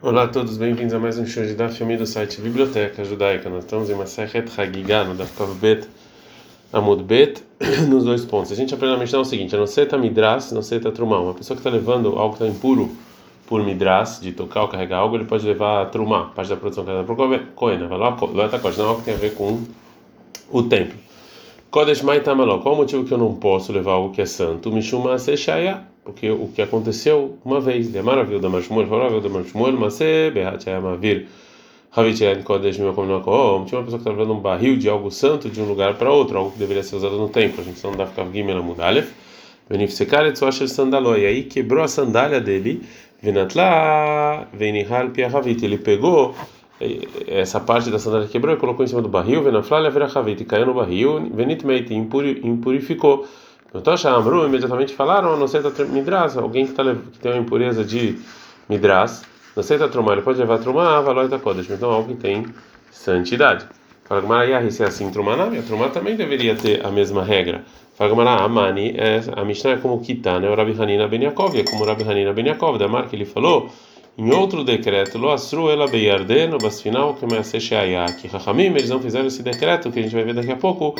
Olá a todos, bem-vindos a mais um show de Daf Yomi do site Biblioteca Judaica. Nós estamos em Masechet Hagigah, no Daf Kav Bet Amud Bet, nos dois pontos. A gente aprende na Mishnah o seguinte: a não seta midras, seta trumá. Uma pessoa que está levando algo que está impuro por midras, de tocar ou carregar algo, ele pode levar trumá, parte da produção que está por coena, vai lá, vai estar não algo que tem a ver com o templo. Kodesh Mai Tamaló, qual o motivo que eu não posso levar algo que é santo? Mishuma Seshaya porque o que aconteceu uma vez, de maravilha da Mashmuel, favorável da Mashmuel, mas é Behat Mavir, Havitian Kodesh Mimakom Nakom, tinha uma pessoa que estava levando um barril de algo santo de um lugar para outro, algo que deveria ser usado no templo, a gente não dá ficar Gimel Amudalef, Benifsecar Etzoasher Sandaló, e aí quebrou a sandália dele, Venatla, Venihal Piahavit, ele pegou essa parte da sandália quebrou e colocou em cima do barril, Venafla Leverahavit, e caiu no barril, Venitmeit, impurificou. No Tosha Amru, imediatamente falaram, não sei Midras, alguém que, tá, que tem uma impureza de Midras, não sei Trumá, ele pode levar Trumá, da Kodesh, então algo que tem santidade. Fala Gamara, se é assim Trumá, não, a Trumá também deveria ter a mesma regra. Fala Gamara, Amani, é, a Mishnah é como Kitá, né? O Rabi Hanina Ben Yaakov, é como o Rabi Hanina Ben Yaakov, da marca ele falou, em outro decreto, Lo Asru Ela Beyarden, o Basfinal, que é que Rahamim, eles não fizeram esse decreto, que a gente vai ver daqui a pouco,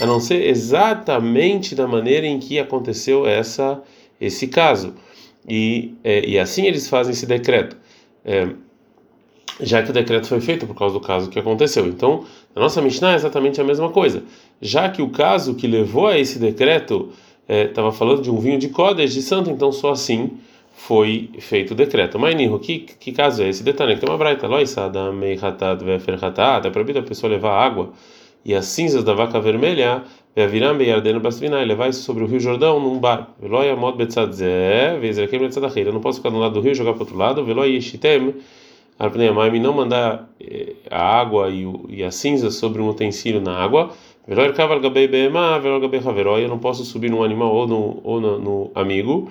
a não ser exatamente da maneira em que aconteceu essa esse caso. E, é, e assim eles fazem esse decreto. É, já que o decreto foi feito por causa do caso que aconteceu. Então, a nossa Mishnah é exatamente a mesma coisa. Já que o caso que levou a esse decreto estava é, falando de um vinho de Kodesh de santo, então só assim foi feito o decreto. Mas, Nirro, que, que caso é esse? Detalhe, tem uma braita, loisada, meihatat, veferhatat, é proibido a pessoa levar água e as cinzas da vaca vermelha, Veaviram Beyardeno Bastvina, e levar isso sobre o Rio Jordão num barco. Veloia mod betzadzé, vezrekem betzadachir. Eu não posso ficar do lado do rio jogar para outro lado. Veloia yishitem, arpneiamaim, não mandar a água e, e as cinzas sobre um utensílio na água. Veloia kaval gabei beema, veloia gabei haveroia. Não posso subir num animal ou no, ou no, no amigo,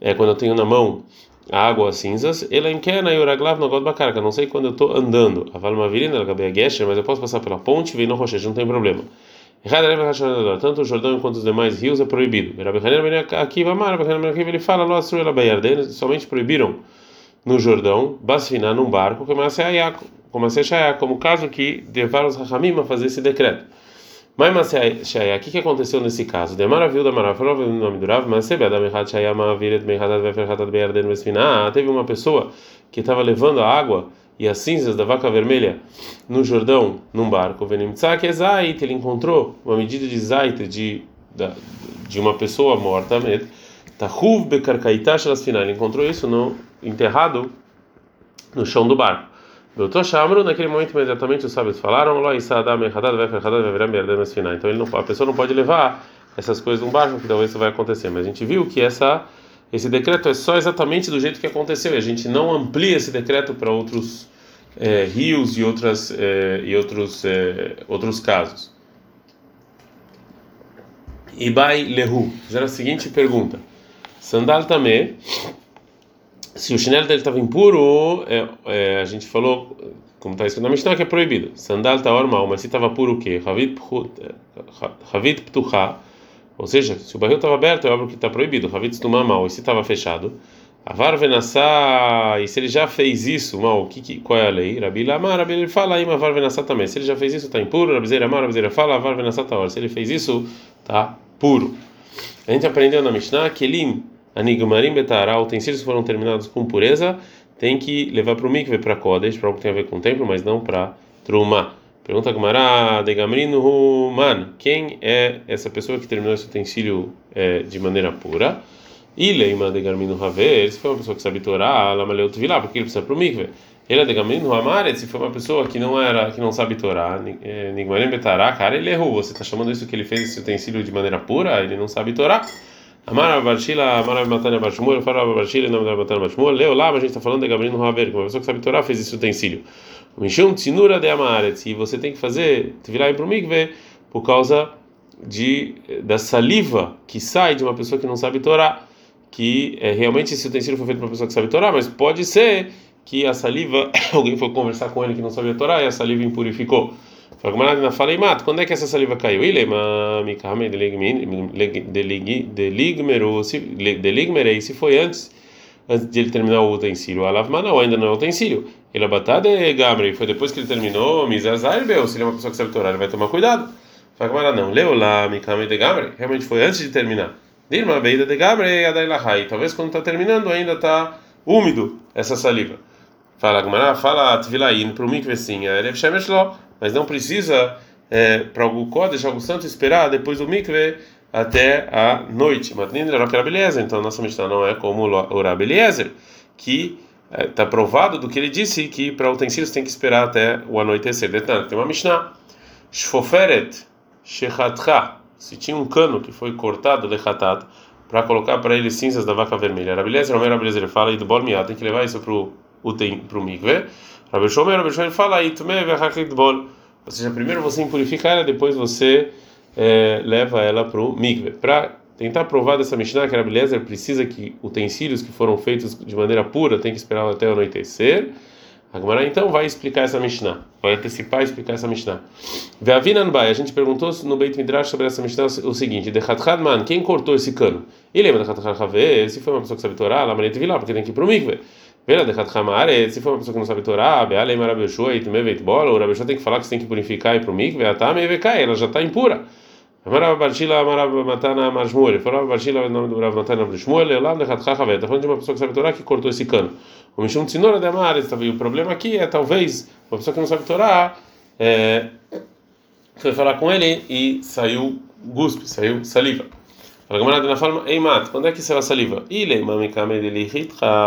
é, quando eu tenho na mão a água as cinzas, ela enquena e oraglav no god bacarca, não sei quando eu estou andando, a valma virina, ela gabeia gesher, mas eu posso passar pela ponte, vem no rochedo, não tem problema. Tanto o Jordão quanto os demais rios é proibido. Aqui ele fala, somente proibiram no Jordão, basfinar num barco, como a como caso que levaram os Rahamim a fazer esse decreto. Mas o que, aconteceu nesse caso? De maravilha da maravilha, o nome do Rav, mas teve uma pessoa que estava levando a água e as cinzas da vaca vermelha no Jordão, num barco. Ele encontrou uma medida de zait de, de uma pessoa morta, ele encontrou isso no, enterrado no chão do barco. Doutor Shamru, naquele momento imediatamente os sábios falaram, então ele não, a pessoa não pode levar essas coisas num barco, que talvez isso vai acontecer. Mas a gente viu que essa, esse decreto é só exatamente do jeito que aconteceu, e a gente não amplia esse decreto para outros é, rios e, outras, é, e outros, é, outros casos. Ibai Lehu, fizeram a seguinte pergunta: Sandal também se o chinelo dele estava impuro, é, é, a gente falou, como está escrito na Mishnah, que é proibido. Sandal está normal, mas se estava puro o quê? Havit ptucha, ou seja, se o barril estava aberto, é óbvio que está proibido. Havit stumá mal, e se estava fechado? Avar venassá, e se ele já fez isso, mal, que, que, qual é a lei? Rabi Lamar, Rabi ele fala, aí, avar venassá também. Se ele já fez isso, está impuro. Rabi Zeira Rabi fala, avar venassá está Se ele fez isso, está puro. A gente aprendeu na Mishnah que ele Anigmarim betará, utensílios foram terminados com pureza, tem que levar para o mikve, para Kodesh, para algo que tem a ver com o templo, mas não para Truma. Pergunta Gmará, Degamrinu Man, quem é essa pessoa que terminou esse utensílio é, de maneira pura? E Leima Degamrinu Haver, se foi uma pessoa que sabe Torá, Lamaleut Vilá, porque ele precisa para o mikve. Ele é Degamrinu Amaret, se foi uma pessoa que não era, que não sabe Torá, Nigmarim betará, cara, ele errou. Você está chamando isso que ele fez esse utensílio de maneira pura? Ele não sabe Torá. Amara Barshila, Amara Matania Bashmul, fala Barshila, nome da Matania Bashmul, leu mas a gente está falando de Gabriel Haver, uma pessoa que sabe Torá fez esse utensílio. Mishum Tsinura de Amaret, e você tem que fazer, virar para o mikve, por causa de, da saliva que sai de uma pessoa que não sabe Torá, que é, realmente esse utensílio foi feito para uma pessoa que sabe Torá, mas pode ser que a saliva, alguém foi conversar com ele que não sabia Torá e a saliva impurificou. Falei, mato, quando é que essa saliva caiu? Ilema, deligmerei, se foi antes antes de ele terminar o utensílio. Alavma não, ainda não é utensílio. Ele abatade gamre, foi depois que ele terminou, misazaibel, se ele é uma pessoa que sabe Torá, ele vai tomar cuidado. Fala não, leu lá, mikame de gamre, realmente foi antes de terminar. Dirma beida de gamre, adailahai, talvez quando está terminando ainda está úmido essa saliva. Fala Gmará, fala Tvilaim para o mikve sim, Erev Shemesh mas não precisa é, para o Kodesh, algo santo, esperar depois do mikve até a noite. Rabeliezer, então nossa Mishnah não é como o Rabeliezer, que está é, provado do que ele disse que para utensílios tem que esperar até o anoitecer. Detalhe, tem uma Mishnah, Shfoferet Shechatcha, se tinha um cano que foi cortado, lechatat, para colocar para ele cinzas da vaca vermelha. Rabeliezer, Romer Rabeliezer fala, e do Bormiá, tem que levar isso para o mikve. Rabel Shomer, Rabel Shomer fala, Bol. Ou seja, primeiro você impurifica ela, depois você é, leva ela para o mikve. Para tentar provar dessa Mishnah que a Rabeliezer precisa que utensílios que foram feitos de maneira pura tem que esperar até anoitecer. A então vai explicar essa Mishnah, vai antecipar e explicar essa Mishnah. Ve'avinan a gente perguntou no Beit Midrash sobre essa Mishnah o seguinte: de man, quem cortou esse cano? E lembra de Hatchad Have, se foi uma pessoa que sabe Torá, lá manete vilá, porque tem que ir para o mikve. Vela de Hatchamare, se for uma pessoa que não sabe Torá, Bealei Marabeshua e Tumeveit Bola, o Rabeshua tem que falar que você tem que purificar e para o mikve, Atame Vekai, ela já está impura. Amarava Barshila, Amarava Matana Marshmuel. Falava Barshila, o nome do Rav Matana Marshmuel, lá no Hatchachavet. Está falando de uma pessoa que sabe Torá que cortou esse cano. O Mishum Tsinora de Amares, o problema aqui é talvez uma pessoa que não sabe Torá é, foi falar com ele e saiu guspe, saiu saliva. Quando é que saiu a saliva?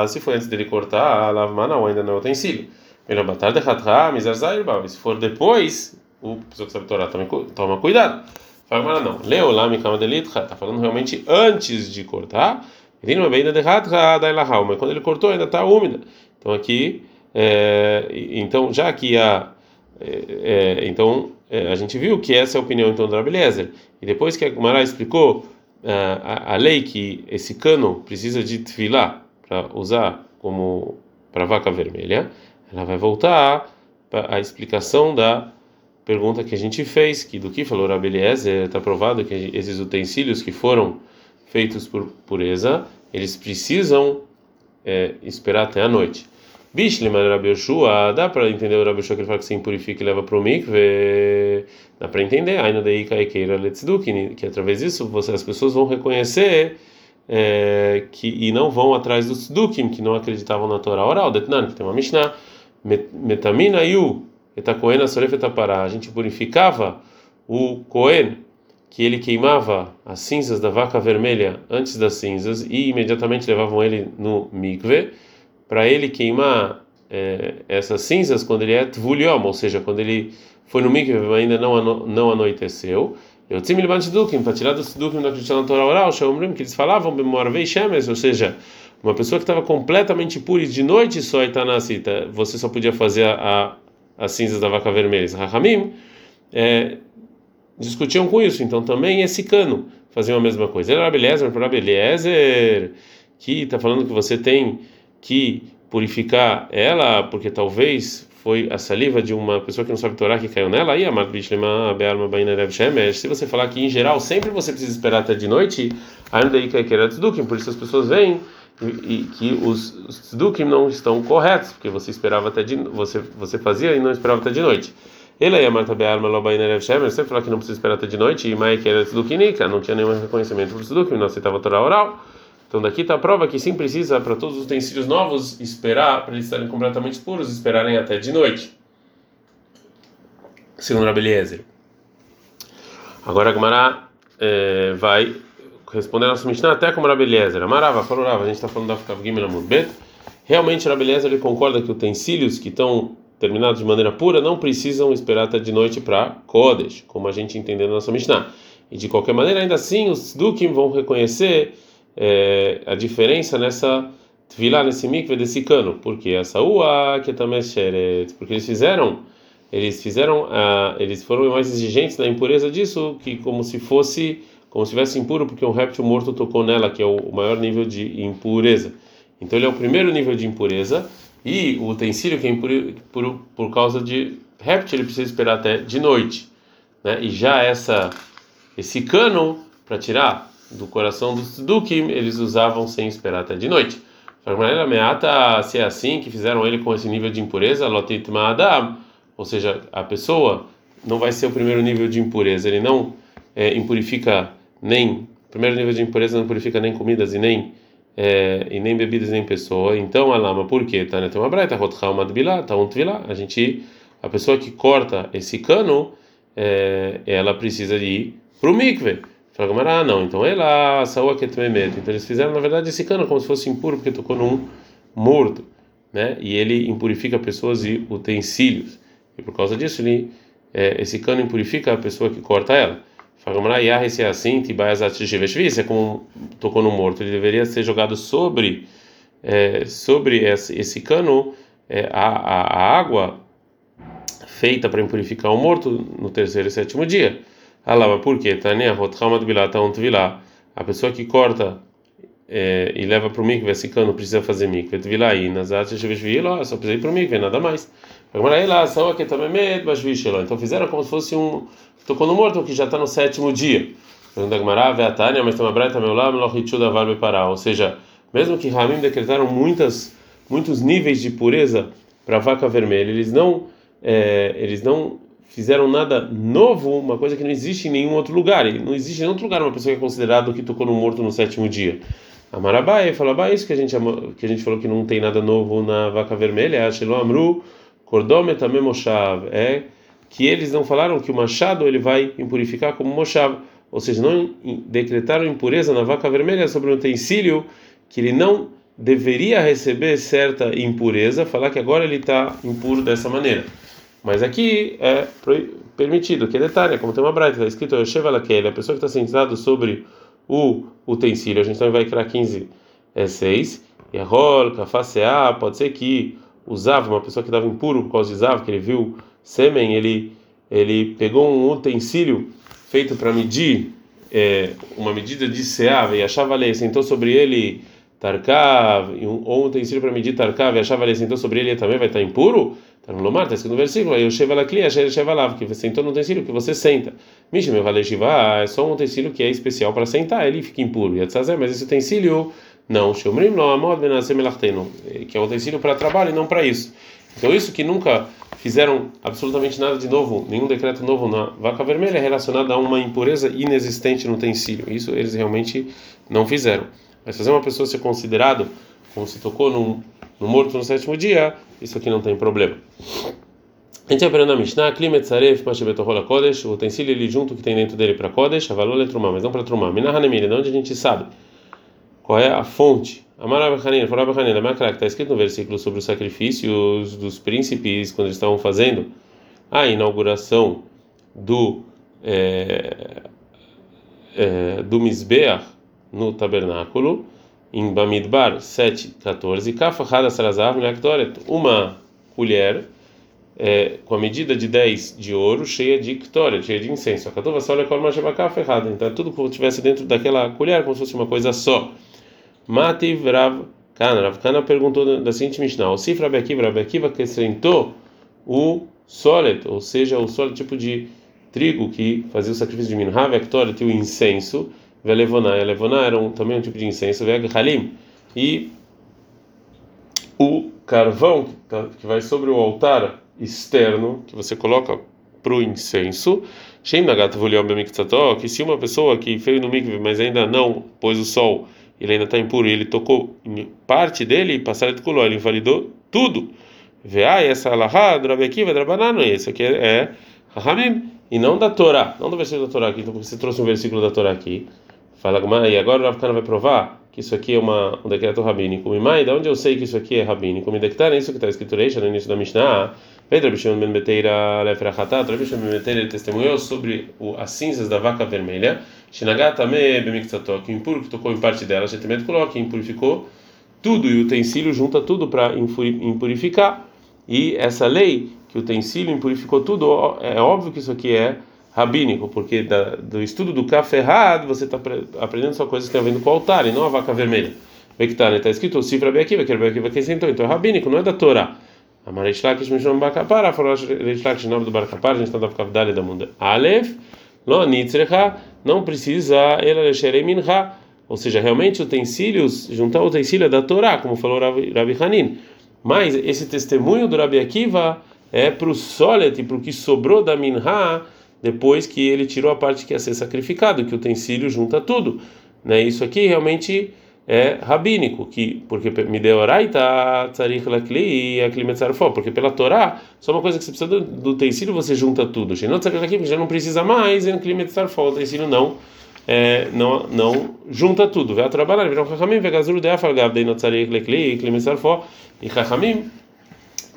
Se foi antes dele cortar, lavmana ou ainda não é utensílio. Se for depois, o pessoa que sabe Torá toma cuidado. Fala, não. Leu lá, está falando realmente antes de cortar. Ele não é bem mas quando ele cortou ainda está úmida. Então aqui, é, então já que a, é, então é, a gente viu que essa é a opinião então do Rabeliezer. E depois que a Gumara explicou a, a, lei que esse cano precisa de tefilá para usar como para vaca vermelha, ela vai voltar a explicação da pergunta que a gente fez, que do que falou Rabeliezer, está provado que esses utensílios que foram feitos por pureza, eles precisam é, esperar até a noite. Bishliman Rabi Yoshua, dá para entender o Rabi Yoshua que ele fala que se impurifica e leva para o mikve, dá para entender, ainda daí kaikeira letzduk, que através disso você, as pessoas vão reconhecer é, que e não vão atrás dos tzdukim, que não acreditavam na Torá oral, detnan, que tem uma Mishnah, metamina yu, Etakoen Asoref Etapará. A gente purificava o Cohen, que ele queimava as cinzas da vaca vermelha antes das cinzas e imediatamente levavam ele no mikve para ele queimar é, essas cinzas quando ele é tvuliom, ou seja, quando ele foi no mikve ainda não não anoiteceu. Eu tinha me dukim para tirar dos dukim da Cristiana Torá oral, que eles falavam bemorvei shemes, ou seja, uma pessoa que estava completamente pura de noite só e tá você só podia fazer a as cinzas da vaca vermelha. Rahamim é, discutiam com isso, então também esse cano fazia a mesma coisa. Era Abeliezer, para que está falando que você tem que purificar ela, porque talvez foi a saliva de uma pessoa que não sabe Torá que caiu nela, aí a se você falar que em geral sempre você precisa esperar até de noite, ainda aí que por isso as pessoas vêm e, que os, os não estão corretos, porque você esperava até de você você fazia e não esperava até de noite. Ele aí a Marta Bealma Lobainer Shemer, você falou que não precisa esperar até de noite, e Mai que era Tzedukinika, não tinha nenhum reconhecimento por Tzedukim, não aceitava Torá oral. Então daqui está a prova que sim precisa para todos os utensílios novos esperar para eles estarem completamente puros, esperarem até de noite. Segundo Rabeliezer. Agora a Gemara é, vai respondendo a nossa Mishnah até como Rabeliezer. Amarava, falou a gente está falando da Fkav Gimel. Realmente Rabeliezer concorda que utensílios que estão terminados de maneira pura não precisam esperar até de noite para Kodesh, como a gente entendeu na nossa Mishnah. E de qualquer maneira, ainda assim, os Dukim vão reconhecer é, a diferença nessa Tvilá, nesse mikve desse cano, porque a Saúa, que também é porque eles fizeram, eles fizeram, uh, eles foram mais exigentes na impureza disso, que como se fosse como se estivesse impuro porque um réptil morto tocou nela, que é o maior nível de impureza. Então ele é o primeiro nível de impureza e o utensílio que é impuro por, por causa de réptil ele precisa esperar até de noite, né? E já essa esse cano para tirar do coração dos dukim eles usavam sem esperar até de noite. Fala meata, se é assim que fizeram ele com esse nível de impureza, lotit ma'adam, ou seja, a pessoa não vai ser o primeiro nível de impureza, ele não é, impurifica nem primeiro nível de impureza não purifica nem comidas e nem é, e nem bebidas nem pessoa. Então a lama, por quê? Tá, né? Tem uma braita, rotchal madbilá, tá um tvilá. A gente, a pessoa que corta esse cano, é, ela precisa ir pro mikve. Fala, ah, não, então ela saiu aqui também Então eles fizeram na verdade esse cano como se fosse impuro porque tocou num morto, né? E ele impurifica pessoas e utensílios. E por causa disso ele é, esse cano impurifica a pessoa que corta ela. Fala, Yah, se é assim, é como tocou no morto, ele deveria ser jogado sobre é, sobre esse, esse cano é, a, a, a, água feita para impurificar o morto no terceiro e sétimo dia. Alama, por quê? Tania, a pessoa que corta é, e leva para o mikve esse cano precisa fazer mikve. Tvilai, nazat, só precisa ir para o mikve, nada mais. Então fizeram como se fosse um. Tocou no morto que já está no sétimo dia. Mas tem uma breta meu lá, Ou seja, mesmo que Ramim decretaram muitas, muitos níveis de pureza para vaca vermelha, eles não, é, eles não fizeram nada novo, uma coisa que não existe em nenhum outro lugar. E não existe em outro lugar uma pessoa que é considerada que tocou no morto no sétimo dia. Amarabai falou, ah, isso que a gente que a gente falou que não tem nada novo na vaca vermelha, Ashelo Amru Kordomet Moshav, é que eles não falaram que o machado ele vai impurificar como Moshav, ou seja, não decretaram impureza na vaca vermelha sobre um utensílio que ele não deveria receber certa impureza, falar que agora ele está impuro dessa maneira. Mas aqui é permitido, que é detalhe, como tem uma braita, está escrito Yoshev a pessoa que está sentada sobre o utensílio, a gente também vai criar 15, é 6, e a rol, kafasea, pode ser que usava, uma pessoa que estava impuro por causa de Zav, que ele viu sêmen, ele, ele pegou um utensílio feito para medir é, uma medida de Seav e achava lei, sentou sobre ele Tarkav, ou um utensílio para medir Tarkav e achava lei, sentou sobre ele também vai estar impuro? Está no Lomar, está escrito no versículo, lá clia, cheva lá, que você sentou no utensílio que você senta. Mishme Valeshiva é só um utensílio que é especial para sentar, ele fica impuro. E mas esse utensílio não, Shomrim não amod que é um utensílio para trabalho e não para isso. Então isso que nunca fizeram absolutamente nada de novo, nenhum decreto novo na vaca vermelha é relacionado a uma impureza inexistente no utensílio. Isso eles realmente não fizeram. Mas fazer uma pessoa ser considerado como se tocou no, no morto no sétimo dia, isso aqui não tem problema. A gente aprende na Mishnah, Klimet Saref, Mashebetohola Kodesh, o utensílio ele junto que tem dentro dele para Kodesh, Avalol Letrumah, mas não para Trumah. Minahanemir, de onde a gente sabe? Qual é a fonte? Amar Hanina, falou Hanina, Makra, que está escrito no versículo sobre os sacrifícios dos príncipes quando eles estavam fazendo a inauguração do é, é, do Misbeach no tabernáculo em Bamidbar 7:14, Kafahada Sarazav uma colher é, com a medida de 10 de ouro cheia de ktoret, cheia de incenso. A Katuva só olha como errada. Então tudo que tivesse dentro daquela colher como se fosse uma coisa só. Mativ Rav Kana. Rav Kana perguntou da seguinte Mishnah: O Sifra Bekiva, Rav Akiva acrescentou o solet, ou seja, o solet tipo de trigo que fazia o sacrifício de Minha, Vectoret e o incenso, Velevoná. Levoná era um, também um tipo de incenso, Halim. E o carvão que vai sobre o altar externo, que você coloca para o incenso, que se uma pessoa que fez no mikve, mas ainda não pôs o sol ele ainda está impuro, ele tocou em parte dele passar de color, ele invalidou tudo. Ah, essa alahá, drabekiva, drabanano, esse aqui é Rahamim, e não da Torá, não do versículo da Torá aqui, então você trouxe um versículo da Torá aqui. Fala, e agora o Rav vai provar que isso aqui é uma, um decreto rabínico. Mimai, de onde eu sei que isso aqui é rabínico? Me declara isso que está escrito no início da Mishnah. Pedro Bishon Ben Beteira Lefrachatat, Rabi Shimon Ben Beteira testemunhou sobre o, as cinzas da vaca vermelha. Shinagatame Bemiktato, que impuro que tocou em parte dela, Shetemet Kuló, que impurificou tudo, e o utensílio junta tudo para impurificar. E essa lei, que o utensílio impurificou tudo, é óbvio que isso aqui é porque da, do estudo do café errado você está aprendendo só coisas que tem a com o altar e não a vaca vermelha. Está né? escrito o Sifra Beakiva, que é Beakiva que sentou, então é rabínico, não é da Torá. A Marishlakish Mishon Bakapara, falou Marishlakish, nome do Barkapara, a gente está da Kavdale da Munda. Aleph, Lo Nitzrecha, não precisa ela minha ou seja, realmente utensílios, juntar utensílio é da Torá, como falou Rabi, Rabi Hanin. Mas esse testemunho do Rabi Akiva é para o solet, para o que sobrou da minha, depois que ele tirou a parte que ia ser sacrificado, que o utensílio junta tudo. Né? Isso aqui realmente é rabínico, que porque me deu oraita tzarich lakli e akli porque pela Torá, só uma coisa que você precisa do, do utensílio, você junta tudo. Não aqui, já não precisa mais, em akli o utensílio não é, não não junta tudo. Vai trabalhar, viram chachamim, vegazuru de afalgav dei no tzarich lakli e akli e chachamim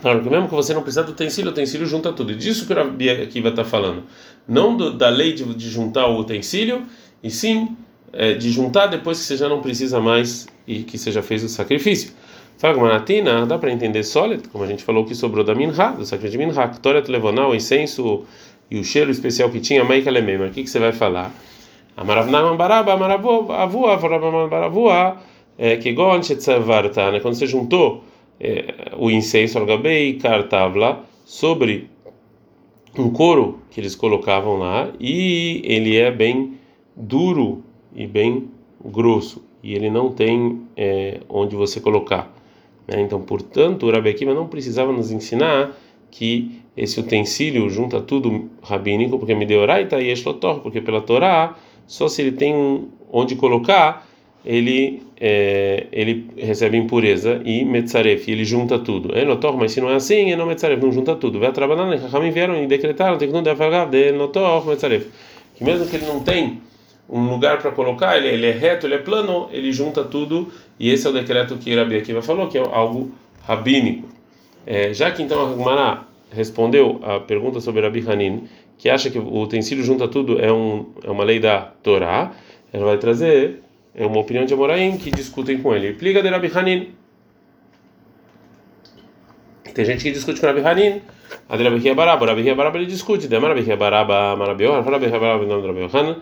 Claro que mesmo que você não precisa do utensílio, o utensílio junta tudo. E disso que o Rabi Akiva está falando. Não do, da lei de, de juntar o utensílio, e sim é, de juntar depois que você já não precisa mais e que você já fez o sacrifício. Fagmanatina, dá para entender sólido, como a gente falou que sobrou da minha, do sacrifício de minha, Ktoret levoná, o incenso e o cheiro especial que tinha, Maika lemema. O que, que você vai falar? Amaravnam baraba, amaravu, avua, avaravnam é, que gon shetzavarta, né? Quando você juntou é, o incenso, algabei, cartavla, sobre um couro que eles colocavam lá, e ele é bem duro e bem grosso e ele não tem é, onde você colocar. Né? Então, portanto, o Rabi Akiva não precisava nos ensinar que esse utensílio junta tudo rabínico, porque me deu oraita e eslotor, porque pela Torá, só se ele tem onde colocar, ele é, ele recebe impureza e metzaref, ele junta tudo. É notor, mas se não é assim, é não metzaref, não junta tudo. Vai trabalhando, Ramim vieram e decretaram, tem que não deve de notor, metzaref. Que mesmo que ele não tem um lugar para colocar, ele, ele, é reto, ele é plano, ele junta tudo, e esse é o decreto que Rabi Akiva falou, que é algo rabínico. É, já que então a Gemara respondeu a pergunta sobre Rabi Hanin, que acha que o utensílio junta tudo é, um, é uma lei da Torá, ela vai trazer é uma opinião de Amoraim que discutem com ele. Pliga de Rabi Hanin. Tem gente que discute com Rabi Hanin. A de Rabi Baraba, Rabi Baraba ele discute. De Rabi Baraba, Rabi Rabi Baraba, nome de Rabi Yohan.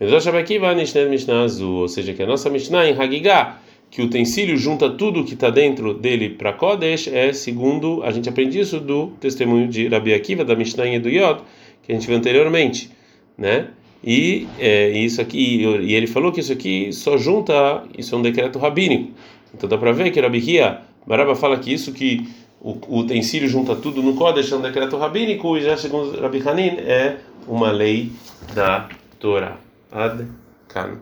Ou seja, que a nossa Mishnah em Hagigah, que o utensílio junta tudo que está dentro dele para Kodesh, é segundo, a gente aprende isso do testemunho de Rabi Akiva, da Mishnah em Eduyot, que a gente viu anteriormente, né? E é, isso aqui, e ele falou que isso aqui só junta, isso é um decreto rabínico. Então dá para ver que Rabi Hia, Baraba fala que isso que o, o utensílio junta tudo no Kodesh é um decreto rabínico, e já segundo Rabi Hanin é uma lei da Torá. Ad Kan.